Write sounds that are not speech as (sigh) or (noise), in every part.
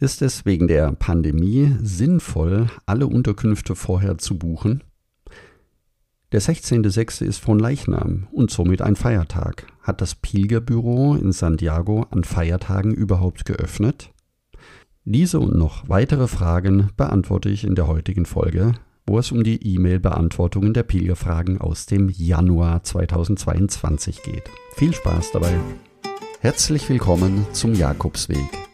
Ist es wegen der Pandemie sinnvoll, alle Unterkünfte vorher zu buchen? Der 16.06. ist von Leichnam und somit ein Feiertag. Hat das Pilgerbüro in Santiago an Feiertagen überhaupt geöffnet? Diese und noch weitere Fragen beantworte ich in der heutigen Folge, wo es um die E-Mail-Beantwortungen der Pilgerfragen aus dem Januar 2022 geht. Viel Spaß dabei! Herzlich willkommen zum Jakobsweg.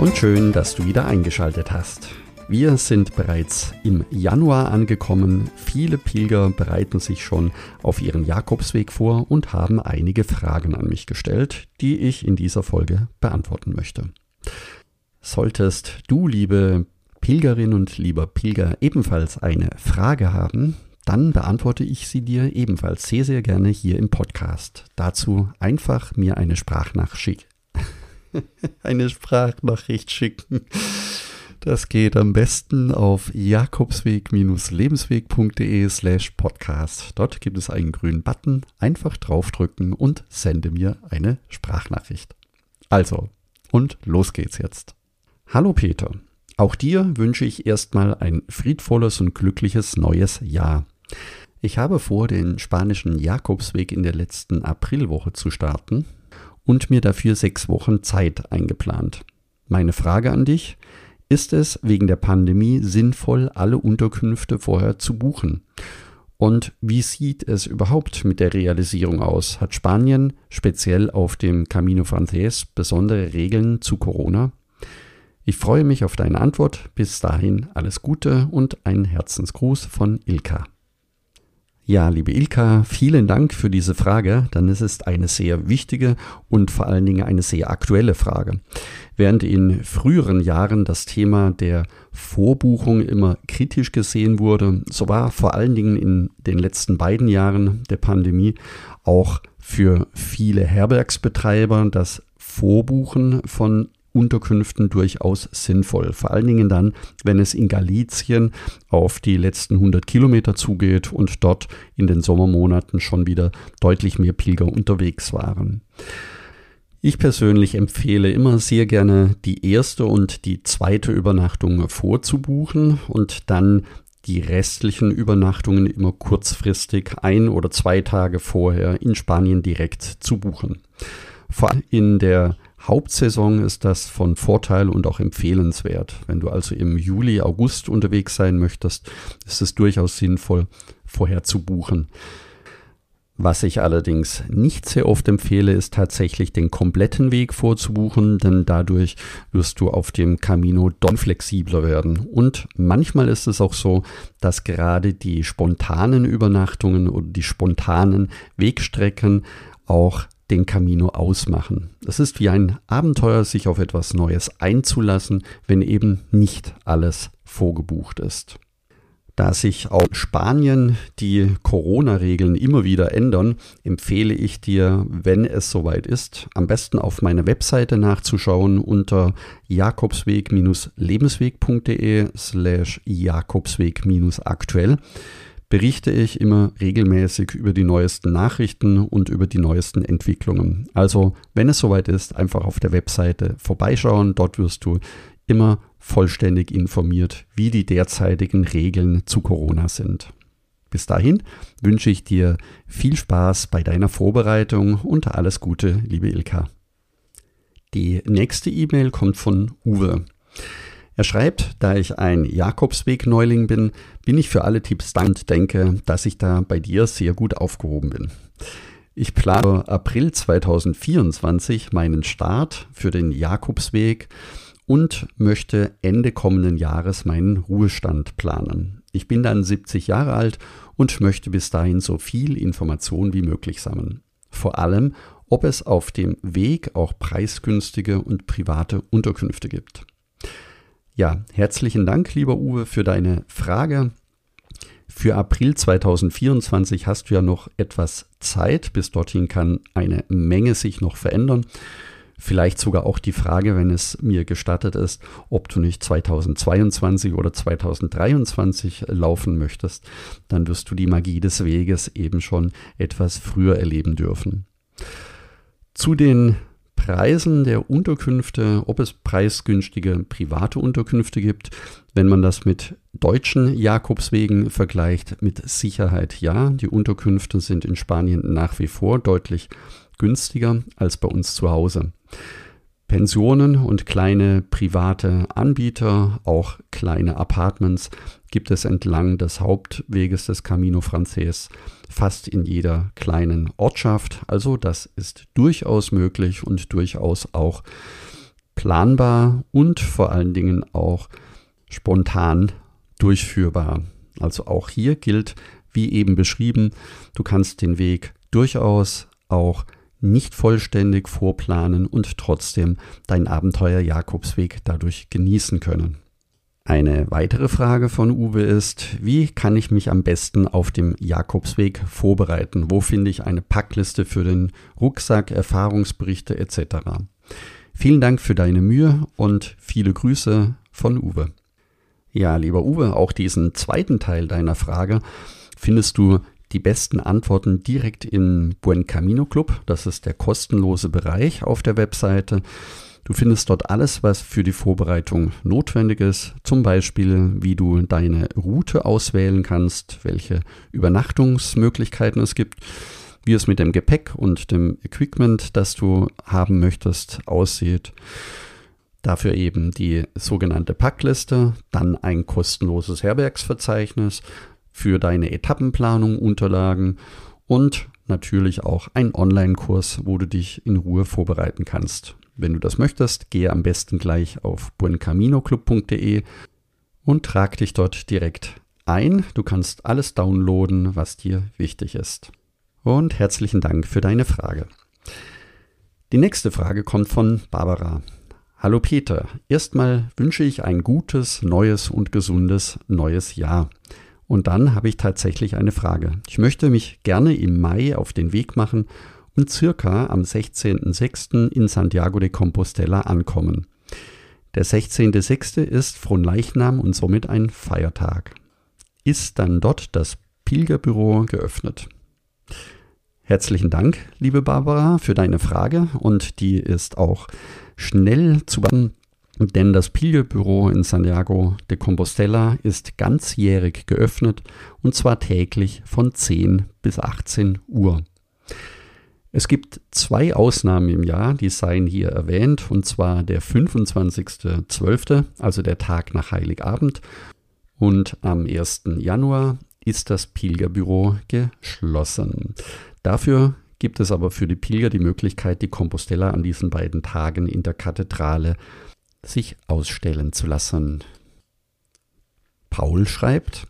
Und schön, dass du wieder eingeschaltet hast. Wir sind bereits im Januar angekommen. Viele Pilger bereiten sich schon auf ihren Jakobsweg vor und haben einige Fragen an mich gestellt, die ich in dieser Folge beantworten möchte. Solltest du, liebe Pilgerin und lieber Pilger, ebenfalls eine Frage haben, dann beantworte ich sie dir ebenfalls sehr, sehr gerne hier im Podcast. Dazu einfach mir eine Sprachnachricht, (laughs) eine Sprachnachricht schicken das geht am besten auf jakobsweg-lebensweg.de slash podcast. Dort gibt es einen grünen Button. Einfach draufdrücken und sende mir eine Sprachnachricht. Also, und los geht's jetzt. Hallo Peter. Auch dir wünsche ich erstmal ein friedvolles und glückliches neues Jahr. Ich habe vor, den spanischen Jakobsweg in der letzten Aprilwoche zu starten und mir dafür sechs Wochen Zeit eingeplant. Meine Frage an dich, ist es wegen der Pandemie sinnvoll, alle Unterkünfte vorher zu buchen? Und wie sieht es überhaupt mit der Realisierung aus? Hat Spanien speziell auf dem Camino Frances besondere Regeln zu Corona? Ich freue mich auf deine Antwort. Bis dahin alles Gute und ein Herzensgruß von Ilka. Ja, liebe Ilka, vielen Dank für diese Frage, denn es ist eine sehr wichtige und vor allen Dingen eine sehr aktuelle Frage. Während in früheren Jahren das Thema der Vorbuchung immer kritisch gesehen wurde, so war vor allen Dingen in den letzten beiden Jahren der Pandemie auch für viele Herbergsbetreiber das Vorbuchen von Unterkünften durchaus sinnvoll. Vor allen Dingen dann, wenn es in Galizien auf die letzten 100 Kilometer zugeht und dort in den Sommermonaten schon wieder deutlich mehr Pilger unterwegs waren. Ich persönlich empfehle immer sehr gerne die erste und die zweite Übernachtung vorzubuchen und dann die restlichen Übernachtungen immer kurzfristig ein oder zwei Tage vorher in Spanien direkt zu buchen. Vor allem in der Hauptsaison ist das von Vorteil und auch empfehlenswert. Wenn du also im Juli, August unterwegs sein möchtest, ist es durchaus sinnvoll, vorher zu buchen. Was ich allerdings nicht sehr oft empfehle, ist tatsächlich den kompletten Weg vorzubuchen, denn dadurch wirst du auf dem Camino doch flexibler werden. Und manchmal ist es auch so, dass gerade die spontanen Übernachtungen oder die spontanen Wegstrecken auch den Camino ausmachen. Es ist wie ein Abenteuer, sich auf etwas Neues einzulassen, wenn eben nicht alles vorgebucht ist. Da sich auch in Spanien die Corona-Regeln immer wieder ändern, empfehle ich dir, wenn es soweit ist, am besten auf meine Webseite nachzuschauen unter jakobsweg-lebensweg.de slash jakobsweg-aktuell berichte ich immer regelmäßig über die neuesten Nachrichten und über die neuesten Entwicklungen. Also, wenn es soweit ist, einfach auf der Webseite vorbeischauen. Dort wirst du immer vollständig informiert, wie die derzeitigen Regeln zu Corona sind. Bis dahin wünsche ich dir viel Spaß bei deiner Vorbereitung und alles Gute, liebe Ilka. Die nächste E-Mail kommt von Uwe. Er schreibt, da ich ein Jakobsweg-Neuling bin, bin ich für alle Tipps dankbar und denke, dass ich da bei dir sehr gut aufgehoben bin. Ich plane April 2024 meinen Start für den Jakobsweg und möchte Ende kommenden Jahres meinen Ruhestand planen. Ich bin dann 70 Jahre alt und möchte bis dahin so viel Information wie möglich sammeln. Vor allem, ob es auf dem Weg auch preisgünstige und private Unterkünfte gibt. Ja, herzlichen Dank, lieber Uwe, für deine Frage. Für April 2024 hast du ja noch etwas Zeit. Bis dorthin kann eine Menge sich noch verändern. Vielleicht sogar auch die Frage, wenn es mir gestattet ist, ob du nicht 2022 oder 2023 laufen möchtest, dann wirst du die Magie des Weges eben schon etwas früher erleben dürfen. Zu den Preisen der Unterkünfte, ob es preisgünstige private Unterkünfte gibt. Wenn man das mit deutschen Jakobswegen vergleicht, mit Sicherheit ja. Die Unterkünfte sind in Spanien nach wie vor deutlich günstiger als bei uns zu Hause. Pensionen und kleine private Anbieter, auch kleine Apartments, gibt es entlang des Hauptweges des Camino Frances fast in jeder kleinen Ortschaft. Also das ist durchaus möglich und durchaus auch planbar und vor allen Dingen auch spontan durchführbar. Also auch hier gilt, wie eben beschrieben, du kannst den Weg durchaus auch nicht vollständig vorplanen und trotzdem dein Abenteuer Jakobsweg dadurch genießen können. Eine weitere Frage von Uwe ist, wie kann ich mich am besten auf dem Jakobsweg vorbereiten? Wo finde ich eine Packliste für den Rucksack, Erfahrungsberichte etc.? Vielen Dank für deine Mühe und viele Grüße von Uwe. Ja, lieber Uwe, auch diesen zweiten Teil deiner Frage findest du die besten Antworten direkt im Buen Camino Club. Das ist der kostenlose Bereich auf der Webseite. Du findest dort alles, was für die Vorbereitung notwendig ist. Zum Beispiel, wie du deine Route auswählen kannst, welche Übernachtungsmöglichkeiten es gibt, wie es mit dem Gepäck und dem Equipment, das du haben möchtest, aussieht. Dafür eben die sogenannte Packliste, dann ein kostenloses Herbergsverzeichnis für deine Etappenplanung Unterlagen und natürlich auch ein Online-Kurs, wo du dich in Ruhe vorbereiten kannst. Wenn du das möchtest, gehe am besten gleich auf buencaminoclub.de und trag dich dort direkt ein. Du kannst alles downloaden, was dir wichtig ist. Und herzlichen Dank für deine Frage. Die nächste Frage kommt von Barbara. Hallo Peter, erstmal wünsche ich ein gutes, neues und gesundes neues Jahr. Und dann habe ich tatsächlich eine Frage. Ich möchte mich gerne im Mai auf den Weg machen und circa am 16.06. in Santiago de Compostela ankommen. Der 16.06. ist Fronleichnam und somit ein Feiertag. Ist dann dort das Pilgerbüro geöffnet? Herzlichen Dank, liebe Barbara, für deine Frage und die ist auch schnell zu beantworten denn das Pilgerbüro in Santiago de Compostela ist ganzjährig geöffnet und zwar täglich von 10 bis 18 Uhr. Es gibt zwei Ausnahmen im Jahr, die seien hier erwähnt, und zwar der 25.12., also der Tag nach Heiligabend, und am 1. Januar ist das Pilgerbüro geschlossen. Dafür gibt es aber für die Pilger die Möglichkeit, die Compostela an diesen beiden Tagen in der Kathedrale sich ausstellen zu lassen. Paul schreibt,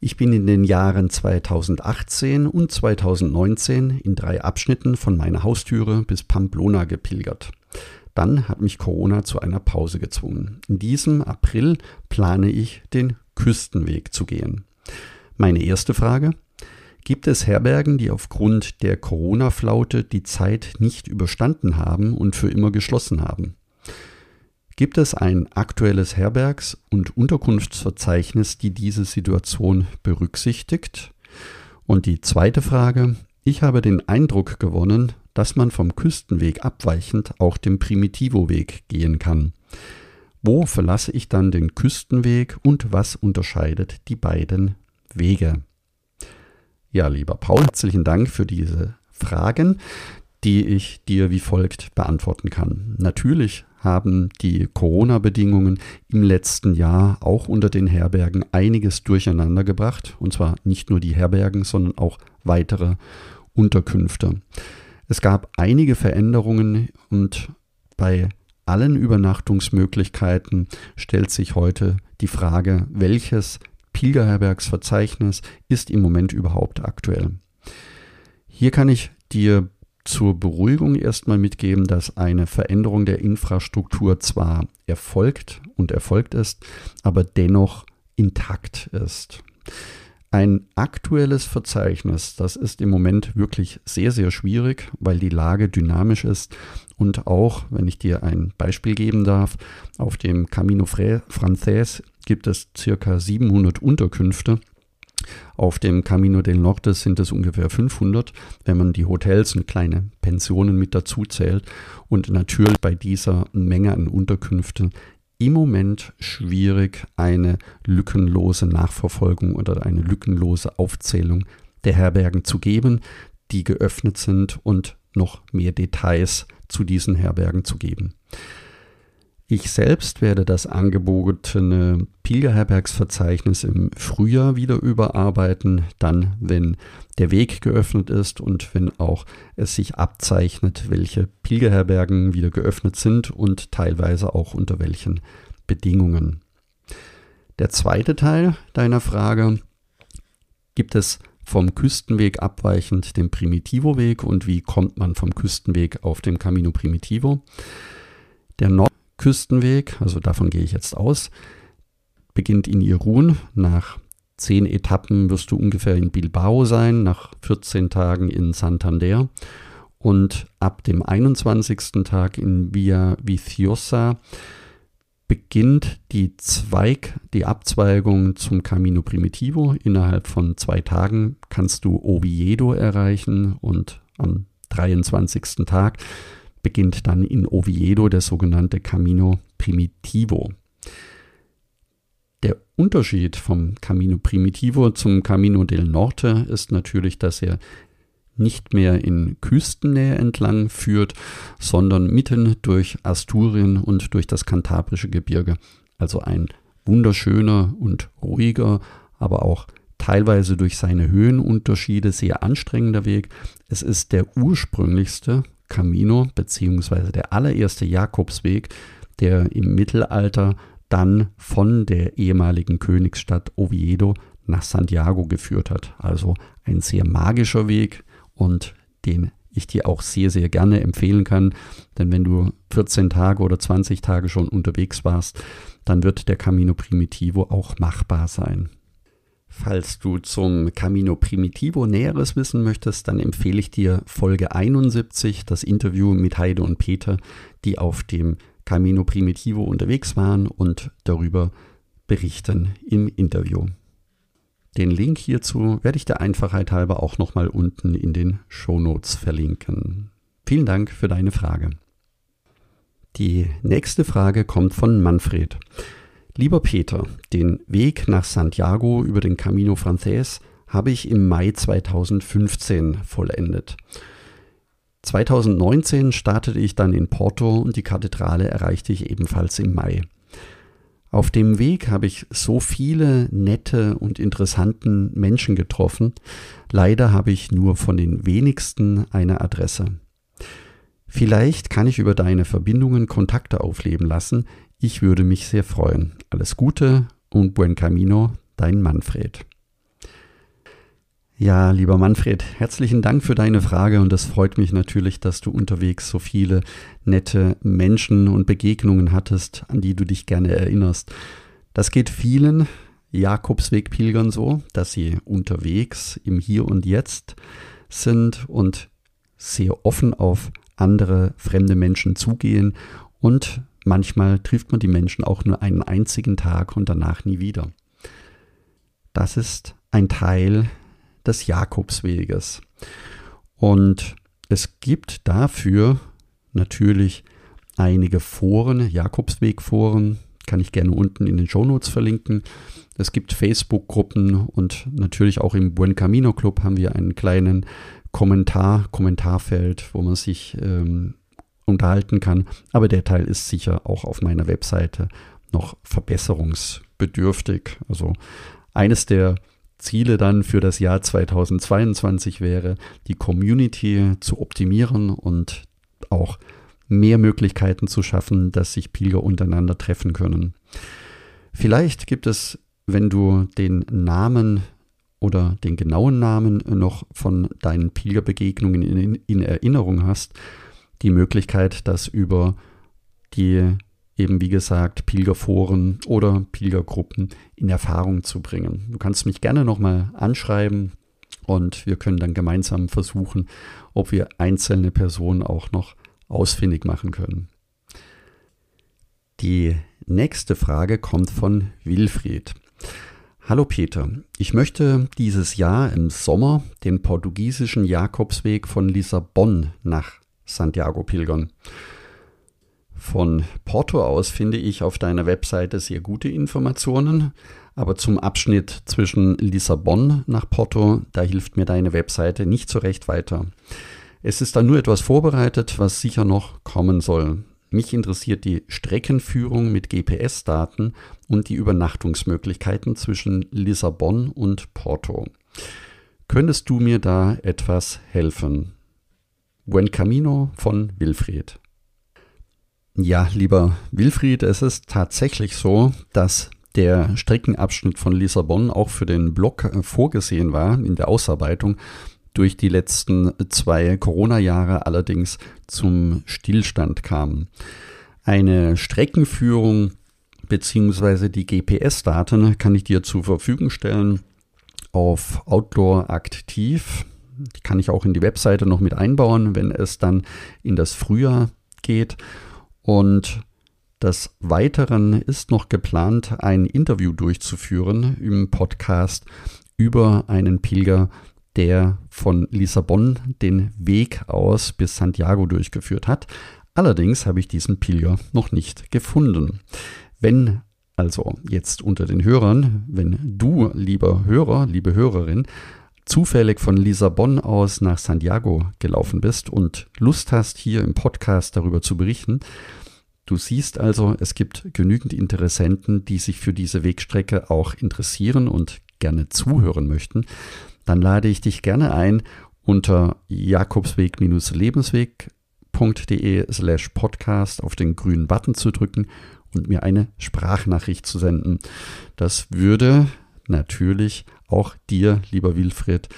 ich bin in den Jahren 2018 und 2019 in drei Abschnitten von meiner Haustüre bis Pamplona gepilgert. Dann hat mich Corona zu einer Pause gezwungen. In diesem April plane ich, den Küstenweg zu gehen. Meine erste Frage. Gibt es Herbergen, die aufgrund der Corona-Flaute die Zeit nicht überstanden haben und für immer geschlossen haben? Gibt es ein aktuelles Herbergs- und Unterkunftsverzeichnis, die diese Situation berücksichtigt? Und die zweite Frage, ich habe den Eindruck gewonnen, dass man vom Küstenweg abweichend auch den Primitivo-Weg gehen kann. Wo verlasse ich dann den Küstenweg und was unterscheidet die beiden Wege? Ja, lieber Paul, herzlichen Dank für diese Fragen, die ich dir wie folgt beantworten kann. Natürlich haben die Corona-Bedingungen im letzten Jahr auch unter den Herbergen einiges durcheinander gebracht. Und zwar nicht nur die Herbergen, sondern auch weitere Unterkünfte. Es gab einige Veränderungen und bei allen Übernachtungsmöglichkeiten stellt sich heute die Frage, welches Pilgerherbergsverzeichnis ist im Moment überhaupt aktuell. Hier kann ich dir zur Beruhigung erstmal mitgeben, dass eine Veränderung der Infrastruktur zwar erfolgt und erfolgt ist, aber dennoch intakt ist. Ein aktuelles Verzeichnis, das ist im Moment wirklich sehr, sehr schwierig, weil die Lage dynamisch ist und auch, wenn ich dir ein Beispiel geben darf, auf dem Camino Frances gibt es circa 700 Unterkünfte. Auf dem Camino del Norte sind es ungefähr 500, wenn man die Hotels und kleine Pensionen mit dazu zählt. Und natürlich bei dieser Menge an Unterkünften im Moment schwierig, eine lückenlose Nachverfolgung oder eine lückenlose Aufzählung der Herbergen zu geben, die geöffnet sind und noch mehr Details zu diesen Herbergen zu geben. Ich selbst werde das angebotene Pilgerherbergsverzeichnis im Frühjahr wieder überarbeiten, dann, wenn der Weg geöffnet ist und wenn auch es sich abzeichnet, welche Pilgerherbergen wieder geöffnet sind und teilweise auch unter welchen Bedingungen. Der zweite Teil deiner Frage, gibt es vom Küstenweg abweichend den Primitivo-Weg und wie kommt man vom Küstenweg auf dem Camino Primitivo? Der Küstenweg, also davon gehe ich jetzt aus, beginnt in Irun. Nach zehn Etappen wirst du ungefähr in Bilbao sein, nach 14 Tagen in Santander und ab dem 21. Tag in Via Viciosa beginnt die Zweig, die Abzweigung zum Camino Primitivo. Innerhalb von zwei Tagen kannst du Oviedo erreichen und am 23. Tag beginnt dann in Oviedo der sogenannte Camino Primitivo. Der Unterschied vom Camino Primitivo zum Camino del Norte ist natürlich, dass er nicht mehr in Küstennähe entlang führt, sondern mitten durch Asturien und durch das kantabrische Gebirge. Also ein wunderschöner und ruhiger, aber auch teilweise durch seine Höhenunterschiede sehr anstrengender Weg. Es ist der ursprünglichste Camino beziehungsweise der allererste Jakobsweg, der im Mittelalter dann von der ehemaligen Königsstadt Oviedo nach Santiago geführt hat. Also ein sehr magischer Weg und den ich dir auch sehr, sehr gerne empfehlen kann. Denn wenn du 14 Tage oder 20 Tage schon unterwegs warst, dann wird der Camino Primitivo auch machbar sein. Falls du zum Camino Primitivo Näheres wissen möchtest, dann empfehle ich dir Folge 71, das Interview mit Heide und Peter, die auf dem Camino Primitivo unterwegs waren und darüber berichten im Interview. Den Link hierzu werde ich der Einfachheit halber auch nochmal unten in den Shownotes verlinken. Vielen Dank für deine Frage. Die nächste Frage kommt von Manfred. Lieber Peter, den Weg nach Santiago über den Camino Frances habe ich im Mai 2015 vollendet. 2019 startete ich dann in Porto und die Kathedrale erreichte ich ebenfalls im Mai. Auf dem Weg habe ich so viele nette und interessanten Menschen getroffen. Leider habe ich nur von den wenigsten eine Adresse. Vielleicht kann ich über deine Verbindungen Kontakte aufleben lassen. Ich würde mich sehr freuen. Alles Gute und buen camino, dein Manfred. Ja, lieber Manfred, herzlichen Dank für deine Frage und es freut mich natürlich, dass du unterwegs so viele nette Menschen und Begegnungen hattest, an die du dich gerne erinnerst. Das geht vielen Jakobswegpilgern so, dass sie unterwegs im Hier und Jetzt sind und sehr offen auf andere fremde Menschen zugehen und Manchmal trifft man die Menschen auch nur einen einzigen Tag und danach nie wieder. Das ist ein Teil des Jakobsweges. Und es gibt dafür natürlich einige Foren, Jakobswegforen, kann ich gerne unten in den Shownotes verlinken. Es gibt Facebook-Gruppen und natürlich auch im Buen Camino Club haben wir einen kleinen Kommentar, Kommentarfeld, wo man sich ähm, unterhalten kann. Aber der Teil ist sicher auch auf meiner Webseite noch verbesserungsbedürftig. Also eines der Ziele dann für das Jahr 2022 wäre, die Community zu optimieren und auch mehr Möglichkeiten zu schaffen, dass sich Pilger untereinander treffen können. Vielleicht gibt es, wenn du den Namen oder den genauen Namen noch von deinen Pilgerbegegnungen in, in Erinnerung hast, die Möglichkeit, das über die eben wie gesagt Pilgerforen oder Pilgergruppen in Erfahrung zu bringen. Du kannst mich gerne nochmal anschreiben und wir können dann gemeinsam versuchen, ob wir einzelne Personen auch noch ausfindig machen können. Die nächste Frage kommt von Wilfried. Hallo Peter, ich möchte dieses Jahr im Sommer den portugiesischen Jakobsweg von Lissabon nach Santiago pilgern. Von Porto aus finde ich auf deiner Webseite sehr gute Informationen, aber zum Abschnitt zwischen Lissabon nach Porto, da hilft mir deine Webseite nicht so recht weiter. Es ist da nur etwas vorbereitet, was sicher noch kommen soll. Mich interessiert die Streckenführung mit GPS-Daten und die Übernachtungsmöglichkeiten zwischen Lissabon und Porto. Könntest du mir da etwas helfen? Buen Camino von Wilfried. Ja, lieber Wilfried, es ist tatsächlich so, dass der Streckenabschnitt von Lissabon auch für den Block äh, vorgesehen war in der Ausarbeitung, durch die letzten zwei Corona-Jahre allerdings zum Stillstand kam. Eine Streckenführung bzw. die GPS-Daten kann ich dir zur Verfügung stellen auf Outdoor Aktiv. Die kann ich auch in die Webseite noch mit einbauen, wenn es dann in das Frühjahr geht. Und des Weiteren ist noch geplant, ein Interview durchzuführen im Podcast über einen Pilger, der von Lissabon den Weg aus bis Santiago durchgeführt hat. Allerdings habe ich diesen Pilger noch nicht gefunden. Wenn also jetzt unter den Hörern, wenn du, lieber Hörer, liebe Hörerin, zufällig von Lissabon aus nach Santiago gelaufen bist und Lust hast, hier im Podcast darüber zu berichten, Du siehst also, es gibt genügend Interessenten, die sich für diese Wegstrecke auch interessieren und gerne zuhören möchten dann lade ich dich gerne ein, unter jakobsweg-lebensweg.de slash podcast auf den grünen Button zu drücken und mir eine Sprachnachricht zu senden. Das würde natürlich auch dir, lieber Wilfried,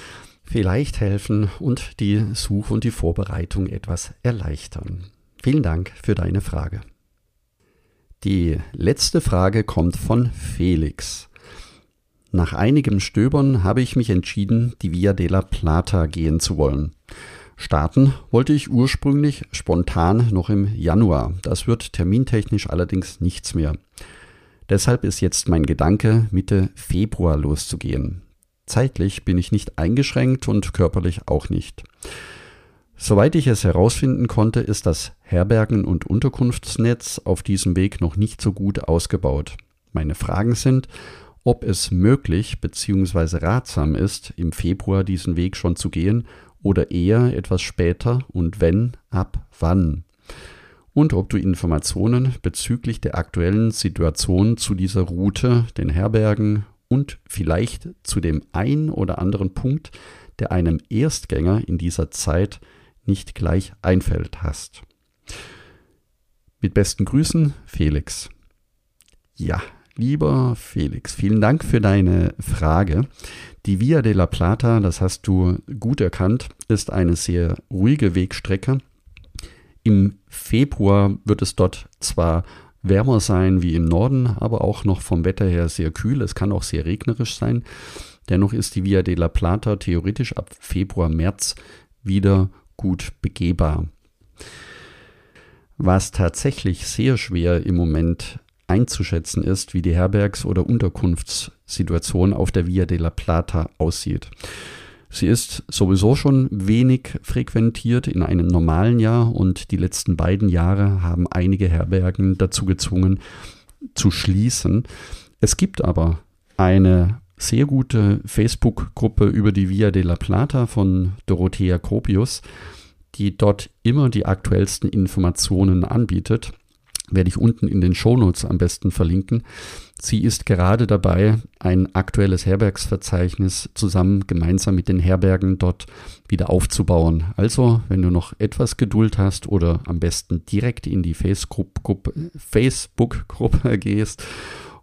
vielleicht helfen und die Such- und die Vorbereitung etwas erleichtern. Vielen Dank für deine Frage. Die letzte Frage kommt von Felix. Nach einigem Stöbern habe ich mich entschieden, die Via della Plata gehen zu wollen. Starten wollte ich ursprünglich spontan noch im Januar. Das wird termintechnisch allerdings nichts mehr. Deshalb ist jetzt mein Gedanke, Mitte Februar loszugehen. Zeitlich bin ich nicht eingeschränkt und körperlich auch nicht. Soweit ich es herausfinden konnte, ist das Herbergen- und Unterkunftsnetz auf diesem Weg noch nicht so gut ausgebaut. Meine Fragen sind, ob es möglich bzw. ratsam ist, im Februar diesen Weg schon zu gehen oder eher etwas später und wenn, ab wann. Und ob du Informationen bezüglich der aktuellen Situation zu dieser Route, den Herbergen und vielleicht zu dem ein oder anderen Punkt, der einem Erstgänger in dieser Zeit nicht gleich einfällt, hast. Mit besten Grüßen, Felix. Ja, Lieber Felix, vielen Dank für deine Frage. Die Via de la Plata, das hast du gut erkannt, ist eine sehr ruhige Wegstrecke. Im Februar wird es dort zwar wärmer sein wie im Norden, aber auch noch vom Wetter her sehr kühl. Es kann auch sehr regnerisch sein. Dennoch ist die Via de la Plata theoretisch ab Februar, März wieder gut begehbar. Was tatsächlich sehr schwer im Moment einzuschätzen ist, wie die Herbergs- oder Unterkunftssituation auf der Via de la Plata aussieht. Sie ist sowieso schon wenig frequentiert in einem normalen Jahr und die letzten beiden Jahre haben einige Herbergen dazu gezwungen zu schließen. Es gibt aber eine sehr gute Facebook-Gruppe über die Via de la Plata von Dorothea Copius, die dort immer die aktuellsten Informationen anbietet werde ich unten in den Shownotes am besten verlinken. Sie ist gerade dabei, ein aktuelles Herbergsverzeichnis zusammen gemeinsam mit den Herbergen dort wieder aufzubauen. Also, wenn du noch etwas Geduld hast oder am besten direkt in die Facebook-Gruppe (laughs) gehst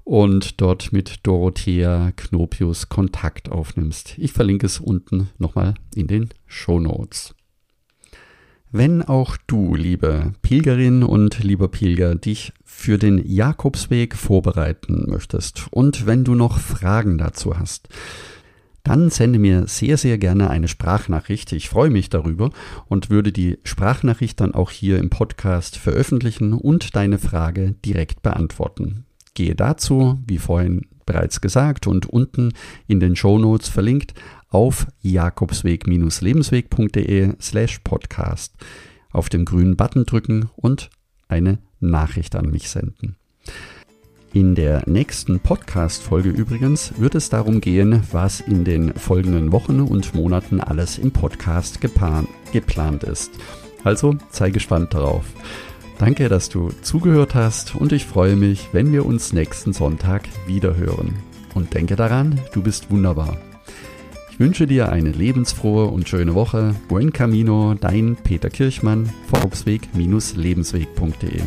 und dort mit Dorothea Knopius Kontakt aufnimmst. Ich verlinke es unten nochmal in den Show Notes. Wenn auch du, liebe Pilgerin und lieber Pilger, dich für den Jakobsweg vorbereiten möchtest und wenn du noch Fragen dazu hast, dann sende mir sehr, sehr gerne eine Sprachnachricht. Ich freue mich darüber und würde die Sprachnachricht dann auch hier im Podcast veröffentlichen und deine Frage direkt beantworten. Gehe dazu, wie vorhin bereits gesagt und unten in den Show Notes verlinkt, auf jakobsweg-lebensweg.de slash podcast. Auf den grünen Button drücken und eine Nachricht an mich senden. In der nächsten Podcast-Folge übrigens wird es darum gehen, was in den folgenden Wochen und Monaten alles im Podcast geplant ist. Also sei gespannt darauf. Danke, dass du zugehört hast und ich freue mich, wenn wir uns nächsten Sonntag wieder hören. Und denke daran, du bist wunderbar. Ich wünsche dir eine lebensfrohe und schöne Woche. Buen Camino, dein Peter Kirchmann, Vorobsweg-lebensweg.de.